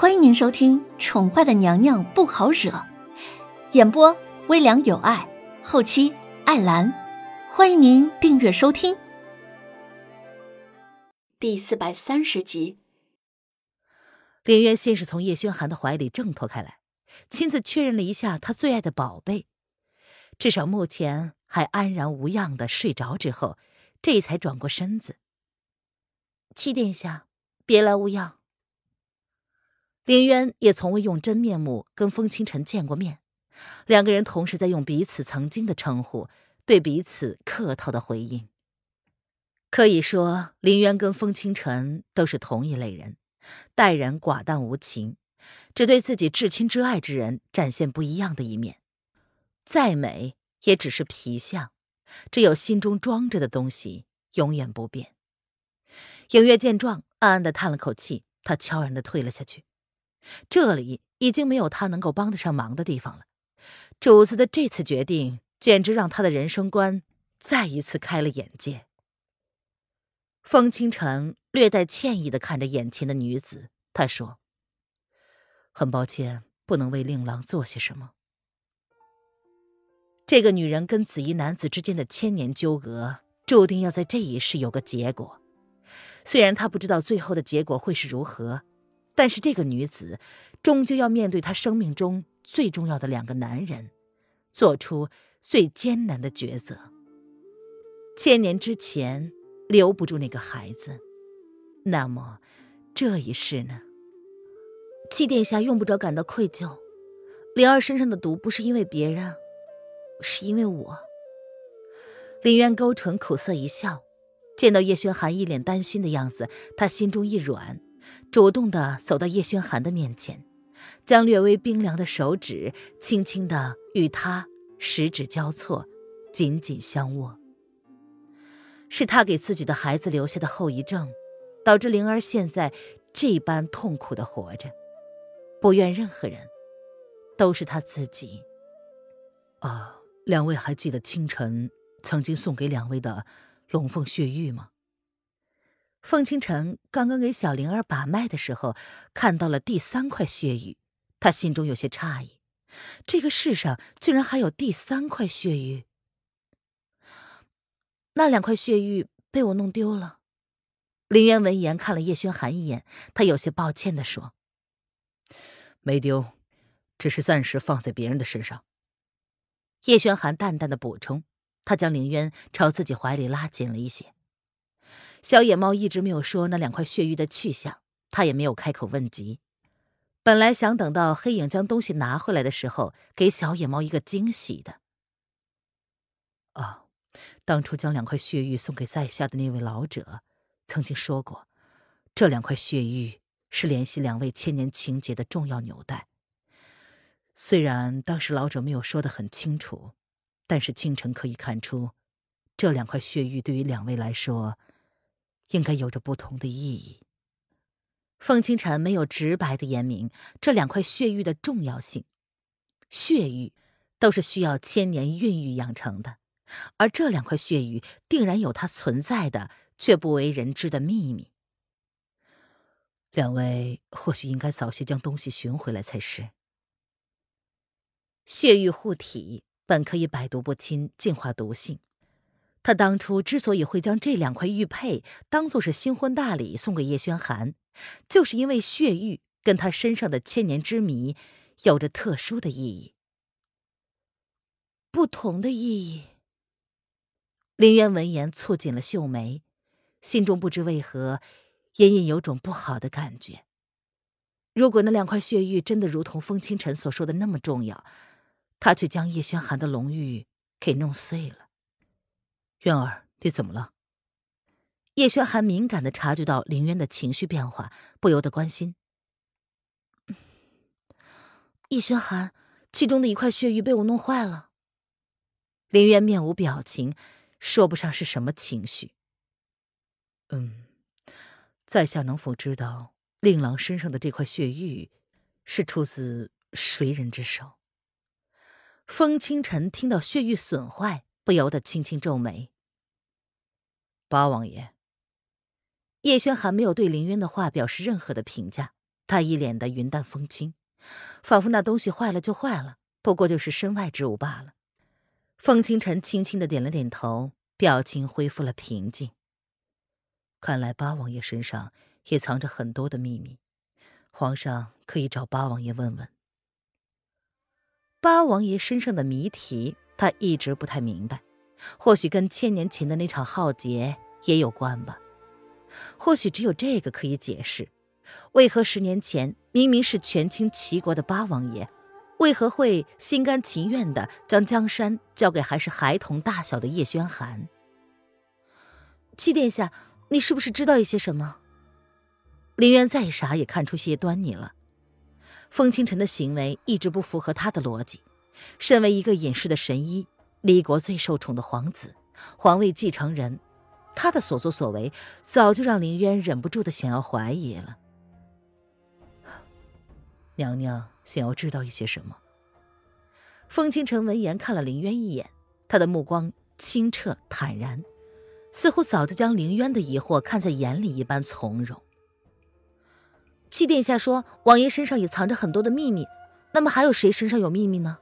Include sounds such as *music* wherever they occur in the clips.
欢迎您收听《宠坏的娘娘不好惹》，演播微凉有爱，后期艾兰。欢迎您订阅收听。第四百三十集，林渊先是从叶轩寒的怀里挣脱开来，亲自确认了一下他最爱的宝贝，至少目前还安然无恙的睡着之后，这才转过身子。七殿下，别来无恙。林渊也从未用真面目跟风清晨见过面，两个人同时在用彼此曾经的称呼对彼此客套的回应。可以说，林渊跟风清晨都是同一类人，待人寡淡无情，只对自己至亲至爱之人展现不一样的一面。再美，也只是皮相，只有心中装着的东西永远不变。影月见状，暗暗的叹了口气，他悄然的退了下去。这里已经没有他能够帮得上忙的地方了。主子的这次决定，简直让他的人生观再一次开了眼界。风清晨略带歉意的看着眼前的女子，他说：“很抱歉，不能为令郎做些什么。这个女人跟紫衣男子之间的千年纠葛，注定要在这一世有个结果。虽然他不知道最后的结果会是如何。”但是这个女子，终究要面对她生命中最重要的两个男人，做出最艰难的抉择。千年之前留不住那个孩子，那么这一世呢？七殿下用不着感到愧疚，灵儿身上的毒不是因为别人，是因为我。林渊勾唇苦涩一笑，见到叶轩寒一脸担心的样子，他心中一软。主动的走到叶轩寒的面前，将略微冰凉的手指轻轻的与他十指交错，紧紧相握。是他给自己的孩子留下的后遗症，导致灵儿现在这般痛苦的活着，不怨任何人，都是他自己。啊，两位还记得清晨曾经送给两位的龙凤血玉吗？凤清晨刚刚给小灵儿把脉的时候，看到了第三块血玉，他心中有些诧异：这个世上居然还有第三块血玉。那两块血玉被我弄丢了。林渊闻言看了叶轩寒一眼，他有些抱歉的说：“没丢，只是暂时放在别人的身上。”叶轩寒淡淡的补充，他将林渊朝自己怀里拉紧了一些。小野猫一直没有说那两块血玉的去向，他也没有开口问及。本来想等到黑影将东西拿回来的时候，给小野猫一个惊喜的。哦，当初将两块血玉送给在下的那位老者，曾经说过，这两块血玉是联系两位千年情结的重要纽带。虽然当时老者没有说的很清楚，但是清晨可以看出，这两块血玉对于两位来说。应该有着不同的意义。凤清晨没有直白的言明这两块血玉的重要性。血玉都是需要千年孕育养成的，而这两块血玉定然有它存在的却不为人知的秘密。两位或许应该早些将东西寻回来才是。血玉护体本可以百毒不侵，净化毒性。他当初之所以会将这两块玉佩当做是新婚大礼送给叶轩寒，就是因为血玉跟他身上的千年之谜有着特殊的意义。不同的意义。林渊闻言蹙紧了秀眉，心中不知为何隐隐有种不好的感觉。如果那两块血玉真的如同风清晨所说的那么重要，他却将叶轩寒的龙玉给弄碎了。渊儿，你怎么了？叶轩寒敏感的察觉到林渊的情绪变化，不由得关心。叶轩寒，其中的一块血玉被我弄坏了。林渊面无表情，说不上是什么情绪。嗯，在下能否知道令郎身上的这块血玉是出自谁人之手？风清晨听到血玉损坏。不由得轻轻皱眉。八王爷，叶轩寒没有对林渊的话表示任何的评价，他一脸的云淡风轻，仿佛那东西坏了就坏了，不过就是身外之物罢了。风清晨轻轻的点了点头，表情恢复了平静。看来八王爷身上也藏着很多的秘密，皇上可以找八王爷问问。八王爷身上的谜题，他一直不太明白，或许跟千年前的那场浩劫也有关吧。或许只有这个可以解释，为何十年前明明是权倾齐国的八王爷，为何会心甘情愿的将江山交给还是孩童大小的叶轩寒？七殿下。你是不是知道一些什么？林渊再傻也看出些端倪了。风清晨的行为一直不符合他的逻辑。身为一个隐世的神医，离国最受宠的皇子，皇位继承人，他的所作所为早就让林渊忍不住的想要怀疑了。娘娘想要知道一些什么？风清晨闻言看了林渊一眼，他的目光清澈坦然。似乎早就将林渊的疑惑看在眼里一般从容。七殿下说，王爷身上也藏着很多的秘密，那么还有谁身上有秘密呢？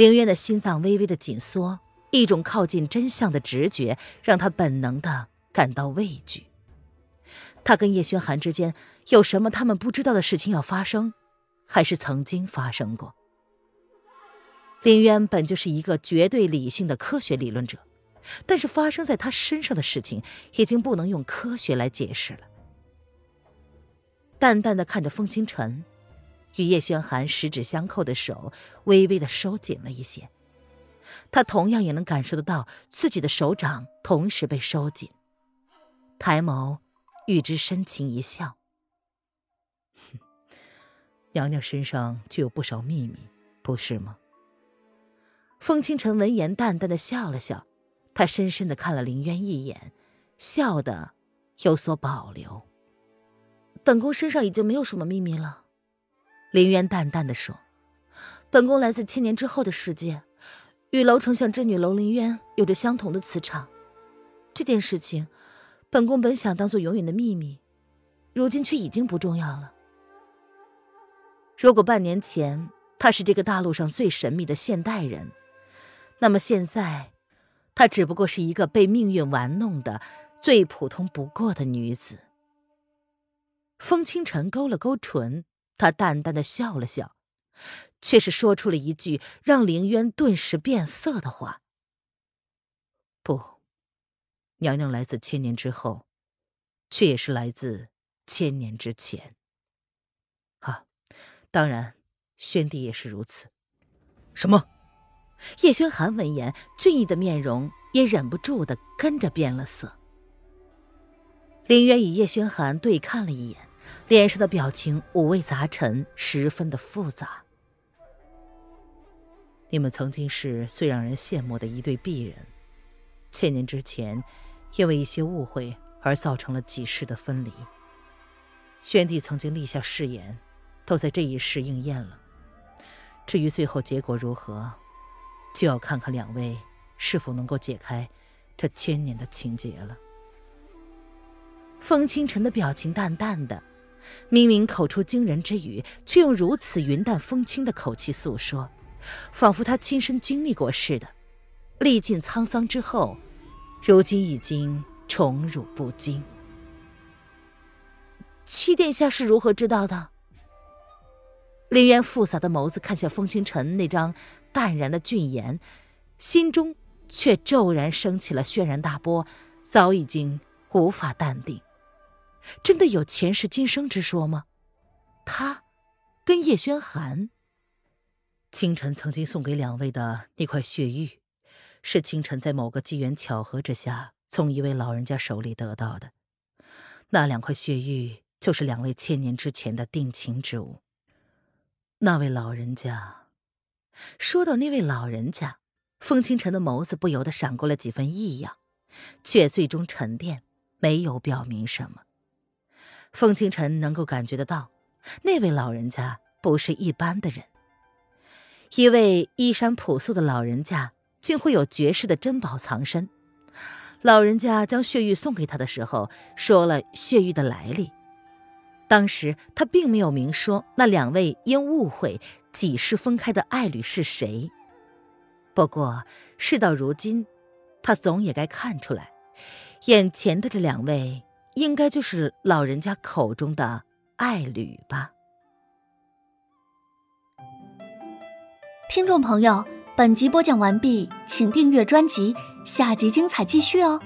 凌渊的心脏微微的紧缩，一种靠近真相的直觉让他本能的感到畏惧。他跟叶轩寒之间有什么他们不知道的事情要发生，还是曾经发生过？凌渊本就是一个绝对理性的科学理论者。但是发生在他身上的事情，已经不能用科学来解释了。淡淡的看着风清晨，与叶轩寒十指相扣的手微微的收紧了一些。他同样也能感受得到自己的手掌同时被收紧，抬眸与之深情一笑：“ *laughs* 娘娘身上就有不少秘密，不是吗？”风清晨闻言淡淡的笑了笑。他深深的看了林渊一眼，笑的有所保留。本宫身上已经没有什么秘密了，林渊淡淡的说：“本宫来自千年之后的世界，与楼丞相之女楼凌渊有着相同的磁场。这件事情，本宫本想当做永远的秘密，如今却已经不重要了。如果半年前她是这个大陆上最神秘的现代人，那么现在……”她只不过是一个被命运玩弄的最普通不过的女子。风清晨勾了勾唇，他淡淡的笑了笑，却是说出了一句让凌渊顿时变色的话：“不，娘娘来自千年之后，却也是来自千年之前。啊，当然，宣帝也是如此。什么？”叶轩寒闻言，俊逸的面容也忍不住的跟着变了色。林渊与叶轩寒对看了一眼，脸上的表情五味杂陈，十分的复杂。你们曾经是最让人羡慕的一对璧人，千年之前，因为一些误会而造成了几世的分离。宣帝曾经立下誓言，都在这一世应验了。至于最后结果如何？就要看看两位是否能够解开这千年的情结了。风清晨的表情淡淡的，明明口出惊人之语，却用如此云淡风轻的口气诉说，仿佛他亲身经历过似的。历尽沧桑之后，如今已经宠辱不惊。七殿下是如何知道的？林渊复杂的眸子看向风清晨那张。淡然的俊颜，心中却骤然升起了轩然大波，早已经无法淡定。真的有前世今生之说吗？他跟叶轩寒，清晨曾经送给两位的那块血玉，是清晨在某个机缘巧合之下从一位老人家手里得到的。那两块血玉就是两位千年之前的定情之物。那位老人家。说到那位老人家，风清晨的眸子不由得闪过了几分异样，却最终沉淀，没有表明什么。风清晨能够感觉得到，那位老人家不是一般的人。一位衣衫朴素的老人家，竟会有绝世的珍宝藏身。老人家将血玉送给他的时候，说了血玉的来历。当时他并没有明说那两位因误会几世分开的爱侣是谁。不过事到如今，他总也该看出来，眼前的这两位应该就是老人家口中的爱侣吧。听众朋友，本集播讲完毕，请订阅专辑，下集精彩继续哦。